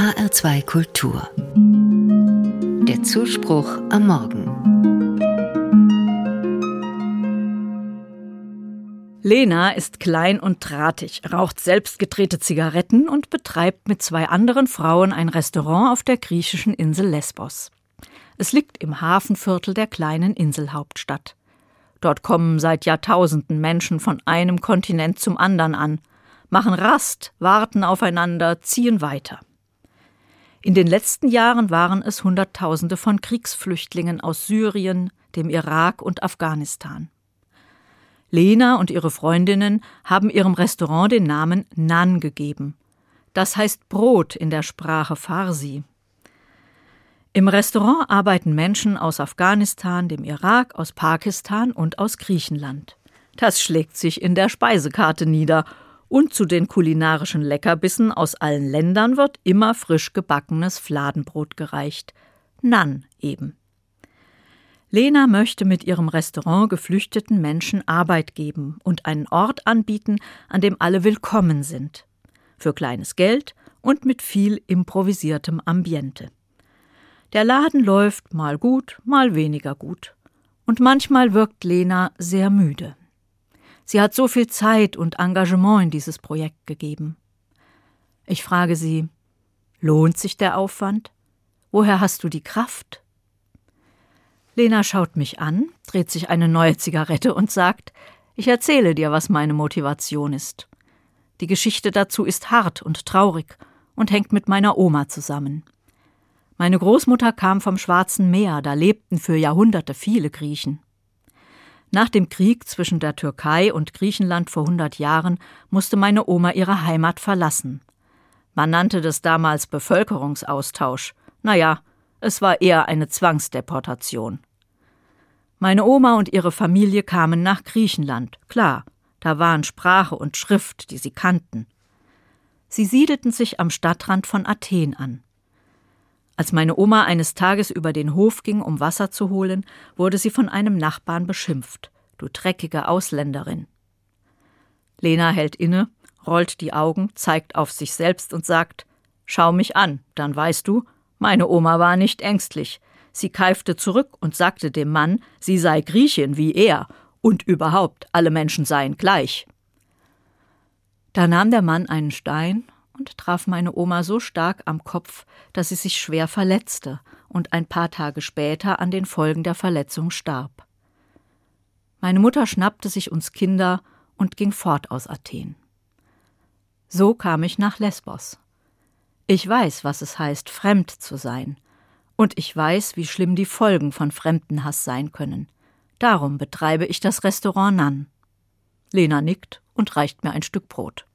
HR2 Kultur. Der Zuspruch am Morgen. Lena ist klein und drahtig, raucht selbst gedrehte Zigaretten und betreibt mit zwei anderen Frauen ein Restaurant auf der griechischen Insel Lesbos. Es liegt im Hafenviertel der kleinen Inselhauptstadt. Dort kommen seit Jahrtausenden Menschen von einem Kontinent zum anderen an, machen Rast, warten aufeinander, ziehen weiter. In den letzten Jahren waren es Hunderttausende von Kriegsflüchtlingen aus Syrien, dem Irak und Afghanistan. Lena und ihre Freundinnen haben ihrem Restaurant den Namen Nan gegeben. Das heißt Brot in der Sprache Farsi. Im Restaurant arbeiten Menschen aus Afghanistan, dem Irak, aus Pakistan und aus Griechenland. Das schlägt sich in der Speisekarte nieder und zu den kulinarischen Leckerbissen aus allen Ländern wird immer frisch gebackenes Fladenbrot gereicht. Nan eben. Lena möchte mit ihrem Restaurant geflüchteten Menschen Arbeit geben und einen Ort anbieten, an dem alle willkommen sind. Für kleines Geld und mit viel improvisiertem Ambiente. Der Laden läuft mal gut, mal weniger gut. Und manchmal wirkt Lena sehr müde. Sie hat so viel Zeit und Engagement in dieses Projekt gegeben. Ich frage sie, lohnt sich der Aufwand? Woher hast du die Kraft? Lena schaut mich an, dreht sich eine neue Zigarette und sagt, ich erzähle dir, was meine Motivation ist. Die Geschichte dazu ist hart und traurig und hängt mit meiner Oma zusammen. Meine Großmutter kam vom Schwarzen Meer, da lebten für Jahrhunderte viele Griechen. Nach dem Krieg zwischen der Türkei und Griechenland vor 100 Jahren musste meine Oma ihre Heimat verlassen. Man nannte das damals Bevölkerungsaustausch. Naja, es war eher eine Zwangsdeportation. Meine Oma und ihre Familie kamen nach Griechenland, klar, da waren Sprache und Schrift, die sie kannten. Sie siedelten sich am Stadtrand von Athen an. Als meine Oma eines Tages über den Hof ging, um Wasser zu holen, wurde sie von einem Nachbarn beschimpft. Du dreckige Ausländerin. Lena hält inne, rollt die Augen, zeigt auf sich selbst und sagt: Schau mich an, dann weißt du, meine Oma war nicht ängstlich. Sie keifte zurück und sagte dem Mann, sie sei Griechin wie er und überhaupt alle Menschen seien gleich. Da nahm der Mann einen Stein und traf meine Oma so stark am Kopf, dass sie sich schwer verletzte und ein paar Tage später an den Folgen der Verletzung starb. Meine Mutter schnappte sich uns Kinder und ging fort aus Athen. So kam ich nach Lesbos. Ich weiß, was es heißt, fremd zu sein, und ich weiß, wie schlimm die Folgen von Fremdenhass sein können. Darum betreibe ich das Restaurant Nan. Lena nickt und reicht mir ein Stück Brot.